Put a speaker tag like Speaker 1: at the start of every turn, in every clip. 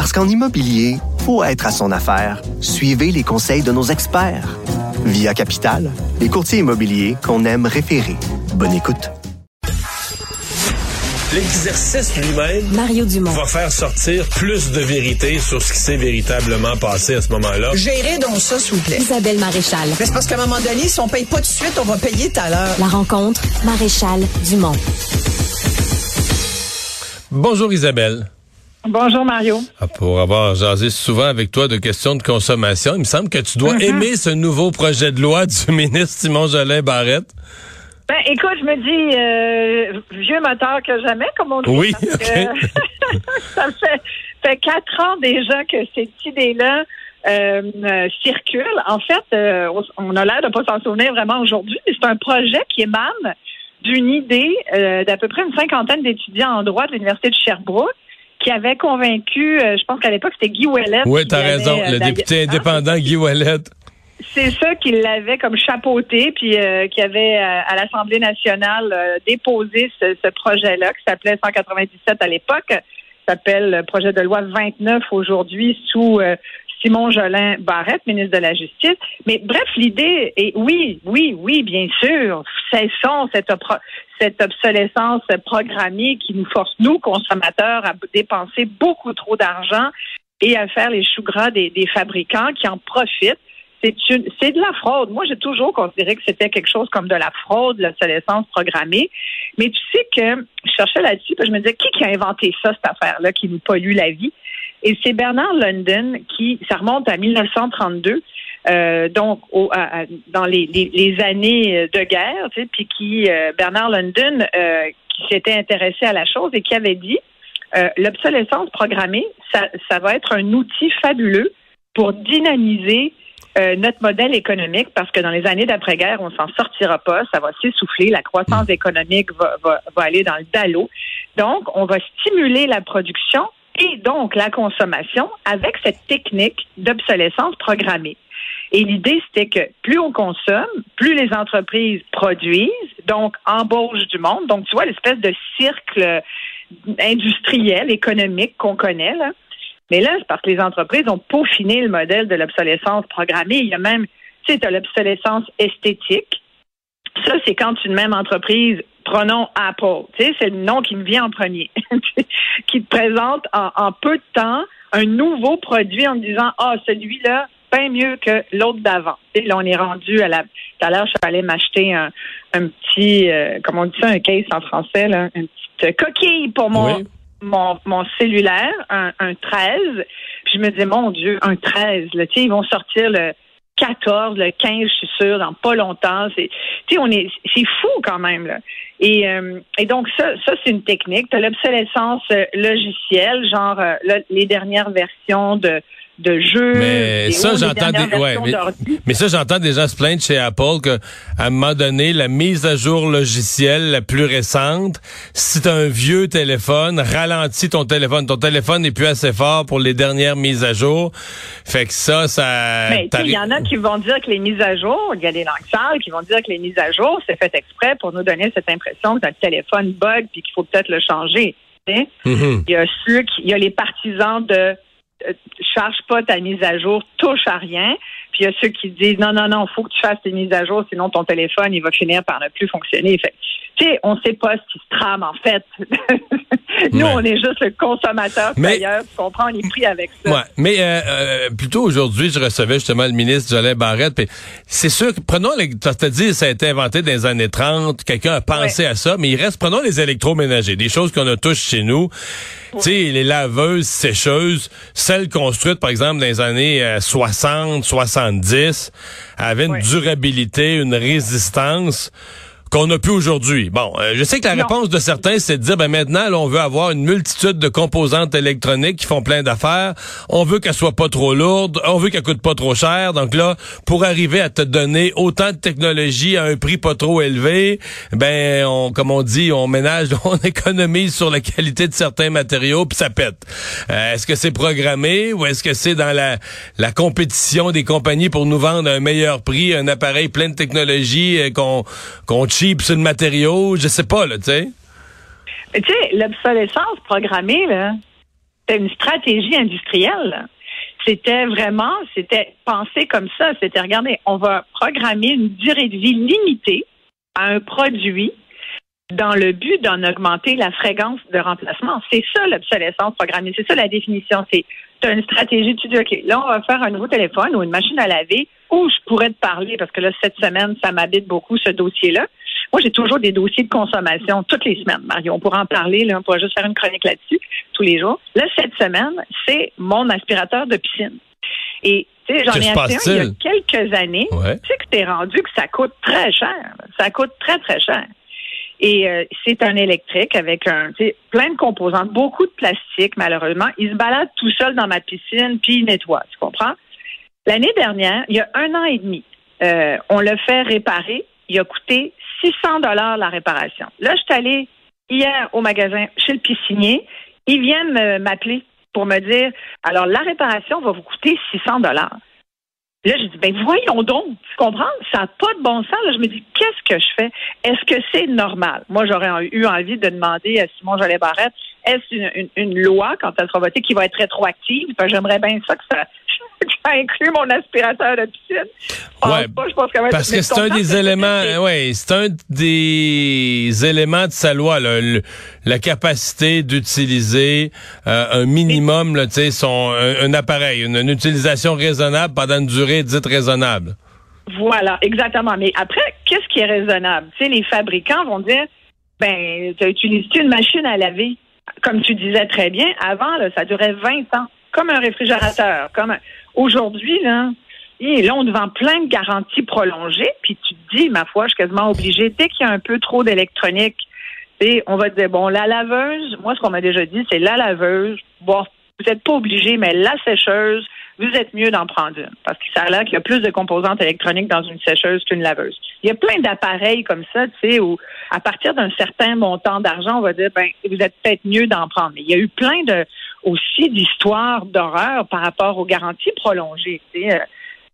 Speaker 1: Parce qu'en immobilier, faut être à son affaire. Suivez les conseils de nos experts. Via Capital, les courtiers immobiliers qu'on aime référer. Bonne écoute.
Speaker 2: L'exercice lui-même
Speaker 3: Mario Dumont.
Speaker 2: va faire sortir plus de vérité sur ce qui s'est véritablement passé à ce moment-là.
Speaker 4: Gérez donc ça, s'il vous plaît.
Speaker 3: Isabelle Maréchal.
Speaker 4: Mais c'est parce qu'à un moment donné, si on paye pas tout de suite, on va payer tout à l'heure.
Speaker 3: La rencontre, Maréchal Dumont.
Speaker 2: Bonjour Isabelle.
Speaker 5: Bonjour Mario.
Speaker 2: Ah, pour avoir jasé souvent avec toi de questions de consommation, il me semble que tu dois
Speaker 5: Mhm.
Speaker 2: aimer ce nouveau projet de loi du ministre Simon Jolin Barrette.
Speaker 5: Ben, écoute, je me dis euh, vieux moteur que jamais, comme on dit.
Speaker 2: Oui,
Speaker 5: que ça fait, fait quatre ans déjà que cette idée-là euh, euh, circule. En fait, euh, on, on a l'air de pas s'en souvenir vraiment aujourd'hui, mais c'est un projet qui émane d'une idée euh, d'à peu près une cinquantaine d'étudiants en droit de l'Université de Sherbrooke qui avait convaincu, euh, je pense qu'à l'époque, c'était Guy Ouellet.
Speaker 2: Oui, t'as raison,
Speaker 5: euh,
Speaker 2: le député indépendant Guy Wallet.
Speaker 5: c'est ça qui l'avait comme chapeauté, puis euh, qui avait euh, à l'Assemblée nationale euh, déposé ce, ce projet-là, qui s'appelait 197 à l'époque, s'appelle le projet de loi 29 aujourd'hui sous Simon Jolin Barrette, ministre de la Justice. Mais bref, l'idée est oui, oui, oui, bien sûr, cessons cette, cette obsolescence programmée qui nous force, nous, consommateurs, à dépenser beaucoup trop d'argent et à faire les choux gras des, fabricants qui en profitent c'est de la fraude. Moi, j'ai toujours considéré que c'était quelque chose comme de la fraude, l'obsolescence programmée. Mais tu sais que je cherchais là-dessus, je me disais, qui, qui a inventé ça, cette affaire-là, qui nous pollue la vie? Et c'est Bernard London qui, ça remonte à 1932, euh, donc au, à- dans les, les, les années de guerre, tu sais, puis qui, euh, Bernard London, euh, qui s'était intéressé à la chose et qui avait dit, euh, l'obsolescence programmée, ça, ça va être un outil fabuleux pour dynamiser euh, notre modèle économique parce que dans les années d'après-guerre, on s'en sortira pas, ça va s'essouffler, la croissance économique va, va, va aller dans le dallo. Donc, on va stimuler la production et donc la consommation avec cette technique d'obsolescence programmée. Et l'idée, c'était que plus on consomme, plus les entreprises produisent, donc embauchent du monde. Donc, tu vois, l'espèce de cercle industriel, économique qu'on connaît, là. Mais là, c'est parce que les entreprises ont peaufiné le modèle de l'obsolescence programmée. Il y a même, tu sais, l'obsolescence esthétique. Ça, c'est quand une même entreprise, prenons Apple, tu sais, c'est le nom qui me vient en premier, qui te présente en, en peu de temps un nouveau produit en me disant, ah, celui-là, bien mieux que l'autre d'avant. Sais, là, on est rendu à la. Tout à l'heure, je suis allée m'acheter un, un petit, euh, comment on dit ça, un case en français, là, une petite coquille pour mon,
Speaker 2: Oui.
Speaker 5: mon, mon cellulaire, un, un 13. Puis je me disais, mon Dieu, un 13, là, tu sais, ils vont sortir le 14, le 15, je suis sûre, dans pas longtemps. C'est, on est, c'est fou quand même, là. Et, euh, et donc, ça, ça c'est une technique. Tu l'obsolescence euh, logicielle, genre euh, les dernières versions de, de jeux.
Speaker 2: Mais ça, j'entends des, ouais, mais, ça, j'entends des gens se plaindre chez Apple que, à un moment donné, la mise à jour logicielle la plus récente, si t'as un vieux téléphone, ralentit ton téléphone. Ton téléphone n'est plus assez fort pour les dernières mises à jour. Fait que ça, ça.
Speaker 5: Mais il y en a qui vont dire que les mises à jour, il y a des langues sales qui vont dire que les mises à jour, c'est fait exprès pour nous donner cette impression que notre téléphone bug puis qu'il faut peut-être le changer.
Speaker 2: Mhm.
Speaker 5: Il y a ceux qui, il y a les partisans de charge pas ta mise à jour, touche à rien. Puis il y a ceux qui disent non, non, non, faut que tu fasses tes mises à jour, sinon ton téléphone, il va finir par ne plus fonctionner. Fait, tu sais, on sait pas ce qui se trame, en fait. Nous,
Speaker 2: Ouais.
Speaker 5: on est juste le consommateur d'ailleurs, tu comprends, on est pris avec ça.
Speaker 2: Ouais, mais euh, euh, plutôt aujourd'hui, je recevais justement le ministre Jolin Barrette. C'est sûr que prenons, les, t'as t'as dit ça a été inventé dans les années 30, quelqu'un a pensé à ça, mais il reste prenons les électroménagers, des choses qu'on a tous chez nous. Tu sais, les laveuses, sécheuses, celles construites par exemple dans les années euh, 60, 70, avaient une durabilité, une résistance qu'on a plus aujourd'hui. Bon, euh, je sais que la
Speaker 5: Non.
Speaker 2: réponse de certains, c'est de dire, ben maintenant, là, on veut avoir une multitude de composantes électroniques qui font plein d'affaires. On veut qu'elles soient pas trop lourdes. On veut qu'elles coûtent pas trop cher. Donc là, pour arriver à te donner autant de technologie à un prix pas trop élevé, ben, on, comme on dit, on ménage, on économise sur la qualité de certains matériaux, puis ça pète. Euh, est-ce que c'est programmé ou est-ce que c'est dans la, la compétition des compagnies pour nous vendre à un meilleur prix, un appareil plein de technologie euh, qu'on qu'on cheap sur le matériau? Je sais pas, là, tu sais.
Speaker 5: Tu sais, l'obsolescence programmée, là, c'était une stratégie industrielle. C'était vraiment, c'était pensé comme ça. C'était, regardez, on va programmer une durée de vie limitée à un produit dans le but d'en augmenter la fréquence de remplacement. C'est ça l'obsolescence programmée. C'est ça la définition. C'est as une stratégie. Tu dis, OK, là, on va faire un nouveau téléphone ou une machine à laver où je pourrais te parler parce que là, cette semaine, ça m'habite beaucoup, ce dossier-là. Moi, j'ai toujours des dossiers de consommation toutes les semaines, Mario. On pourra en parler, là, on pourra juste faire une chronique là-dessus tous les jours. Là, cette semaine, c'est mon aspirateur de piscine. Et tu sais, j'en ai acheté un il y a quelques années.
Speaker 2: Ouais.
Speaker 5: Tu sais que t'es rendu que ça coûte très cher. Ça coûte très, très cher. Et euh, c'est un électrique avec un plein de composantes, beaucoup de plastique, malheureusement. Il se balade tout seul dans ma piscine, puis il nettoie, tu comprends? L'année dernière, il y a un an et demi, euh, on l'a fait réparer. Il a coûté 600 dollars la réparation. Là, je suis allée hier au magasin chez le piscinier. Ils viennent m'appeler pour me dire, alors la réparation va vous coûter 600 dollars. Là, je dis, ben voyons donc, tu comprends? Ça n'a pas de bon sens. Là, je me dis, qu'est-ce que je fais? Est-ce que c'est normal? Moi, j'aurais eu envie de demander à Simon Jolet Barrette, est-ce une, loi, quand elle sera votée, qui va être rétroactive? J'aimerais bien ça que ça, ça inclue mon aspirateur de piscine. Pense
Speaker 2: Ouais,
Speaker 5: pas, je pense
Speaker 2: Parce que c'est un des éléments,
Speaker 5: c'est?
Speaker 2: ouais, c'est un des éléments de sa loi, là, le- la capacité d'utiliser euh, un minimum, là, tu sais, son un, un appareil, une, une utilisation raisonnable pendant une durée dite raisonnable.
Speaker 5: Voilà, exactement. Mais après, qu'est-ce qui est raisonnable? Tu sais, les fabricants vont dire, ben, tu utilises une machine à laver? Comme tu disais très bien, avant, là, ça durait 20 ans. Comme un réfrigérateur. Comme un- Aujourd'hui, là, et là, on te vend plein de garanties prolongées, puis tu te dis, ma foi, je suis quasiment obligée, dès qu'il y a un peu trop d'électronique, on va te dire, bon, la laveuse, moi, ce qu'on m'a déjà dit, c'est la laveuse, bon, vous n'êtes pas obligé, mais la sécheuse, vous êtes mieux d'en prendre une. Parce que ça a l'air qu'il y a plus de composantes électroniques dans une sécheuse qu'une laveuse. Il y a plein d'appareils comme ça, tu sais, où à partir d'un certain montant d'argent, on va dire, ben, vous êtes peut-être mieux d'en prendre. Mais il y a eu plein de, aussi d'histoires d'horreur par rapport aux garanties prolongées. Euh,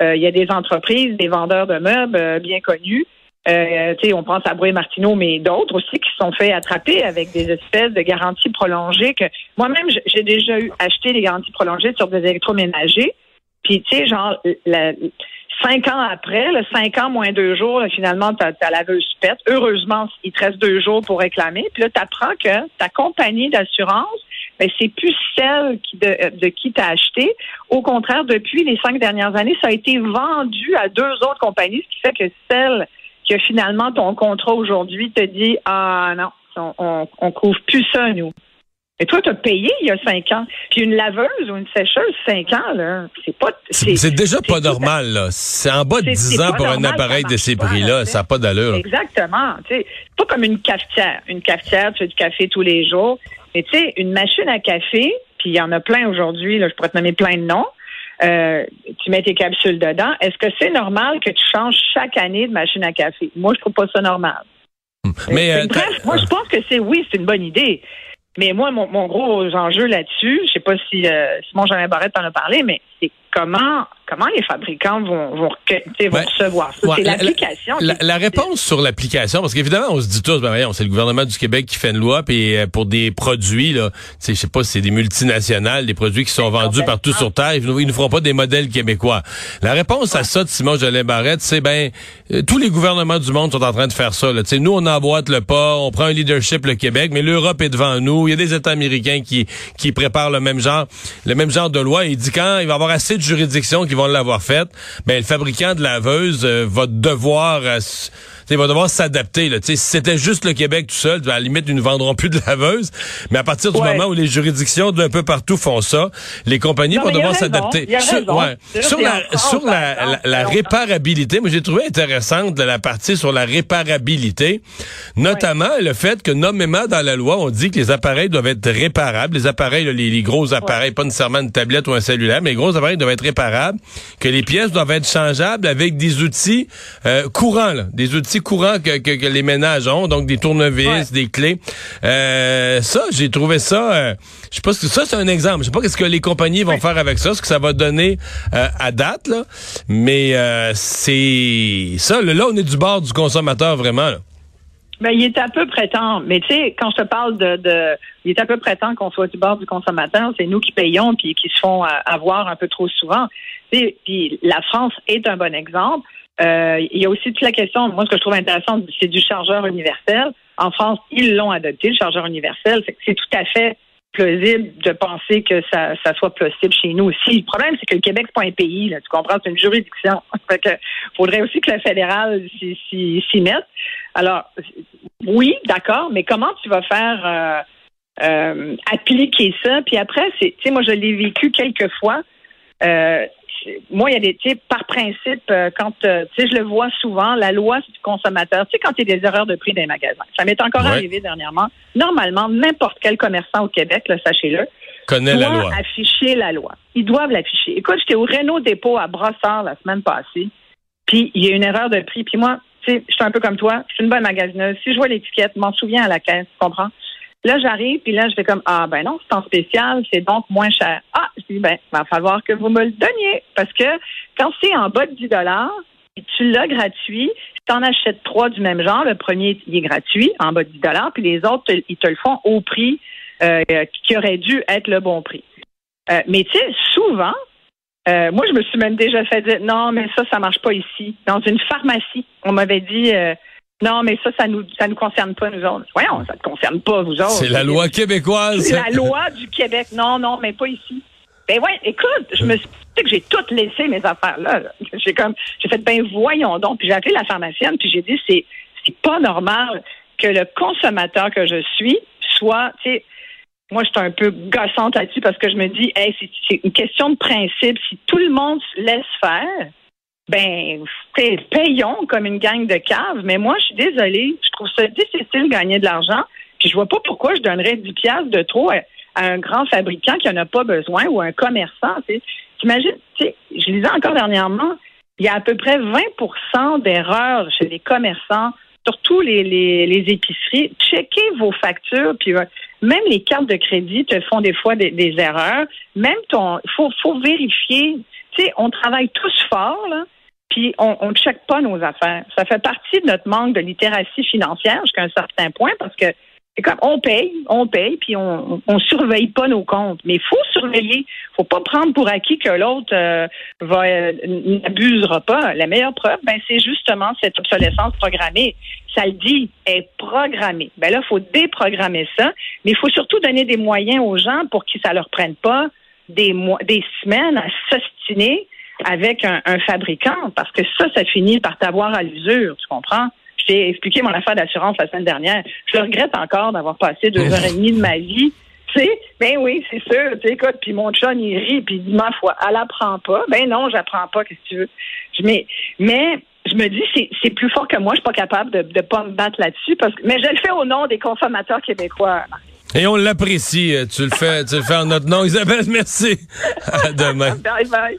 Speaker 5: euh, il y a des entreprises, des vendeurs de meubles euh, bien connus. On pense à Brouet Martineau, mais d'autres aussi qui se sont fait attraper avec des espèces de garanties prolongées que moi-même j'ai déjà eu acheté des garanties prolongées sur des électroménagers. Puis tu sais, genre la- cinq ans après, là, cinq ans moins deux jours, là, finalement ta, ta laveuse pète. Heureusement, il te reste deux jours pour réclamer. Puis là, tu apprends que ta compagnie d'assurance ben, c'est plus celle qui de, de qui t'as acheté. Au contraire, depuis les cinq dernières années, ça a été vendu à deux autres compagnies, ce qui fait que celle qui a finalement ton contrat aujourd'hui te dit Ah non, on, on, on couvre plus ça, nous. Et toi, tu as payé il y a cinq ans. Puis une laveuse ou une sécheuse, cinq ans, là, c'est pas.
Speaker 2: C'est déjà pas normal, là. C'est en bas de
Speaker 5: C'est-
Speaker 2: 10
Speaker 5: c'est
Speaker 2: ans pour un appareil de ces prix-là.
Speaker 5: là,
Speaker 2: Ça n'a pas d'allure.
Speaker 5: Exactement. C'est pas comme une cafetière. Une cafetière, tu fais du café tous les jours. Mais tu sais, une machine à café, puis il y en a plein aujourd'hui, là, je pourrais te nommer plein de noms. Euh, tu mets tes capsules dedans. Est-ce que c'est normal que tu changes chaque année de machine à café? Moi, je trouve pas ça normal.
Speaker 2: Mais
Speaker 5: Euh,
Speaker 2: euh,
Speaker 5: bref, moi, je pense que c'est oui, c'est une bonne idée. Mais moi, mon, mon gros enjeu là-dessus, je sais pas si euh, Simon Jean Barrette en a parlé, mais c'est comment comment les fabricants vont, vont, vont
Speaker 2: Ben,
Speaker 5: recevoir ça?
Speaker 2: ouais,
Speaker 5: c'est
Speaker 2: la-
Speaker 5: l'application.
Speaker 2: La, la réponse sur l'application, parce qu'évidemment, on se dit tous, ben voyons, c'est le gouvernement du Québec qui fait une loi, puis euh, pour des produits, là, je sais pas, si c'est des multinationales, des produits qui sont vendus partout sur Terre, ils nous, ils nous feront pas des modèles québécois. La réponse à ça de Simon Jolin Barrette, c'est ben, euh, tous les gouvernements du monde sont en train de faire ça. Là. Nous, on emboîte le pas, on prend un leadership, le Québec, mais l'Europe est devant nous. Il y a des États américains qui, qui préparent le même genre, le même genre de loi. Il dit quand il va y avoir assez de juridictions qui vont l'avoir faite, ben le fabricant de laveuse euh, va devoir euh, ils vont devoir s'adapter. Si c'était juste le Québec tout seul, à la limite, ils ne vendront plus de laveuses. Mais à partir du moment où les juridictions d'un peu partout font ça, les compagnies vont devoir s'adapter.
Speaker 5: Sur,
Speaker 2: ouais. sur, la, sur la, la, réparabilité, moi j'ai trouvé intéressante la partie sur la réparabilité, notamment le fait que nommément dans la loi, on dit que les appareils doivent être réparables. Les appareils, les, gros appareils, pas nécessairement une tablette ou un cellulaire, mais les gros appareils doivent être réparables, que les pièces doivent être changeables avec des outils euh, courants, là, des outils courants que, que, les ménages ont, donc des tournevis, des clés. Euh, ça, j'ai trouvé ça. Euh, je sais pas que ça c'est un exemple. Je sais pas qu'est-ce que les compagnies vont faire avec ça, ce que ça va donner euh, à date là, mais c'est ça. Là, on est du bord du consommateur vraiment. Là.
Speaker 5: Ben, il est à peu près. Mais tu sais, quand je te parle de, de, il est à peu près temps qu'on soit du bord du consommateur. C'est nous qui payons puis qui se font avoir un peu trop souvent. Puis la France est un bon exemple. Euh, il y a aussi toute la question, moi, ce que je trouve intéressant, c'est du chargeur universel. En France, ils l'ont adopté, le chargeur universel. C'est tout à fait plausible de penser que ça, soit possible chez nous aussi. Le problème, c'est que le Québec, c'est pas un pays, là, tu comprends, c'est une juridiction. fait que faudrait aussi que le fédéral s'y mette. Alors, oui, d'accord, mais comment tu vas faire euh, euh, appliquer ça? Puis après, c'est, tu sais, moi, je l'ai vécu quelques fois. Euh, moi, il y a des, tu sais, par principe, euh, quand, euh, tu sais, je le vois souvent, la loi du consommateur. Tu sais, quand il y a des erreurs de prix dans les magasins, ça m'est encore arrivé dernièrement. Normalement, n'importe quel commerçant au Québec, sachez-le,
Speaker 2: connaît la loi.
Speaker 5: afficher la loi. Ils doivent l'afficher. Écoute, j'étais au Renault Dépôt à Brossard la semaine passée, puis il y a une erreur de prix. Puis moi, tu sais, je suis un peu comme toi, je suis une bonne magasineuse. Si je vois l'étiquette, je m'en souviens à la caisse, tu comprends? Là, j'arrive, puis là, je fais comme Ah ben non, c'est en spécial, c'est donc moins cher. Ah, je dis ben, va falloir que vous me le donniez. Parce que quand c'est en bas de 10 tu l'as gratuit. Si tu en achètes trois du même genre, le premier, il est gratuit, en bas de 10 puis les autres, ils te le font au prix euh, qui aurait dû être le bon prix. Euh, mais tu sais, souvent, euh, moi, je me suis même déjà fait dire non, mais ça, ça marche pas ici. Dans une pharmacie, on m'avait dit non, mais ça, ça nous, ça nous concerne pas, nous autres. Voyons, ça te concerne pas, vous autres.
Speaker 2: C'est la loi québécoise.
Speaker 5: C'est la loi du Québec. Non, non, mais pas ici. Ben ouais, écoute, je me suis dit que j'ai toutes laissé mes affaires là. J'ai comme, j'ai fait ben voyons donc. Puis j'ai appelé la pharmacienne, puis j'ai dit c'est, c'est pas normal que le consommateur que je suis soit, tu sais, moi, je suis un peu gossante là-dessus parce que je me dis, hey, c'est une question de principe. Si tout le monde se laisse faire, ben, payons comme une gang de caves, mais moi, je suis désolée, je trouve ça difficile de gagner de l'argent, puis je vois pas pourquoi je donnerais 10 piastres de trop à, un grand fabricant qui en a pas besoin ou un commerçant, T'imagines, je lisais encore dernièrement, il y a à peu près 20% d'erreurs chez les commerçants, surtout les, épiceries. Checkez vos factures, puis euh, même les cartes de crédit te font des fois des, erreurs. Même ton, faut, faut vérifier. Tu on travaille tous fort, là puis on ne check pas nos affaires. Ça fait partie de notre manque de littératie financière jusqu'à un certain point parce que c'est comme on paye, on paye, puis on, on surveille pas nos comptes. Mais il faut surveiller. faut pas prendre pour acquis que l'autre euh, va euh, n'abusera pas. La meilleure preuve, ben, c'est justement cette obsolescence programmée. Ça le dit, est programmée. Ben là, il faut déprogrammer ça, mais il faut surtout donner des moyens aux gens pour qu'ils ça leur prenne pas des mois, des semaines à s'ostiner avec un, fabricant, parce que ça, ça finit par t'avoir à l'usure, tu comprends? Je t'ai expliqué mon affaire d'assurance la semaine dernière. Je regrette encore d'avoir passé deux heures et demie de ma vie. Tu sais, ben oui, c'est sûr. Tu écoute, puis mon chat, il rit, puis il dit, ma foi, elle apprend pas. Ben non, j'apprends pas, qu'est-ce que tu veux? Mais, mais je me dis, c'est plus fort que moi, je suis pas capable de ne pas me battre là-dessus. parce que Mais je le fais au nom des consommateurs québécois.
Speaker 2: Et on l'apprécie. Tu le fais, tu le fais en notre nom. Isabelle, merci. À demain.
Speaker 5: bye bye.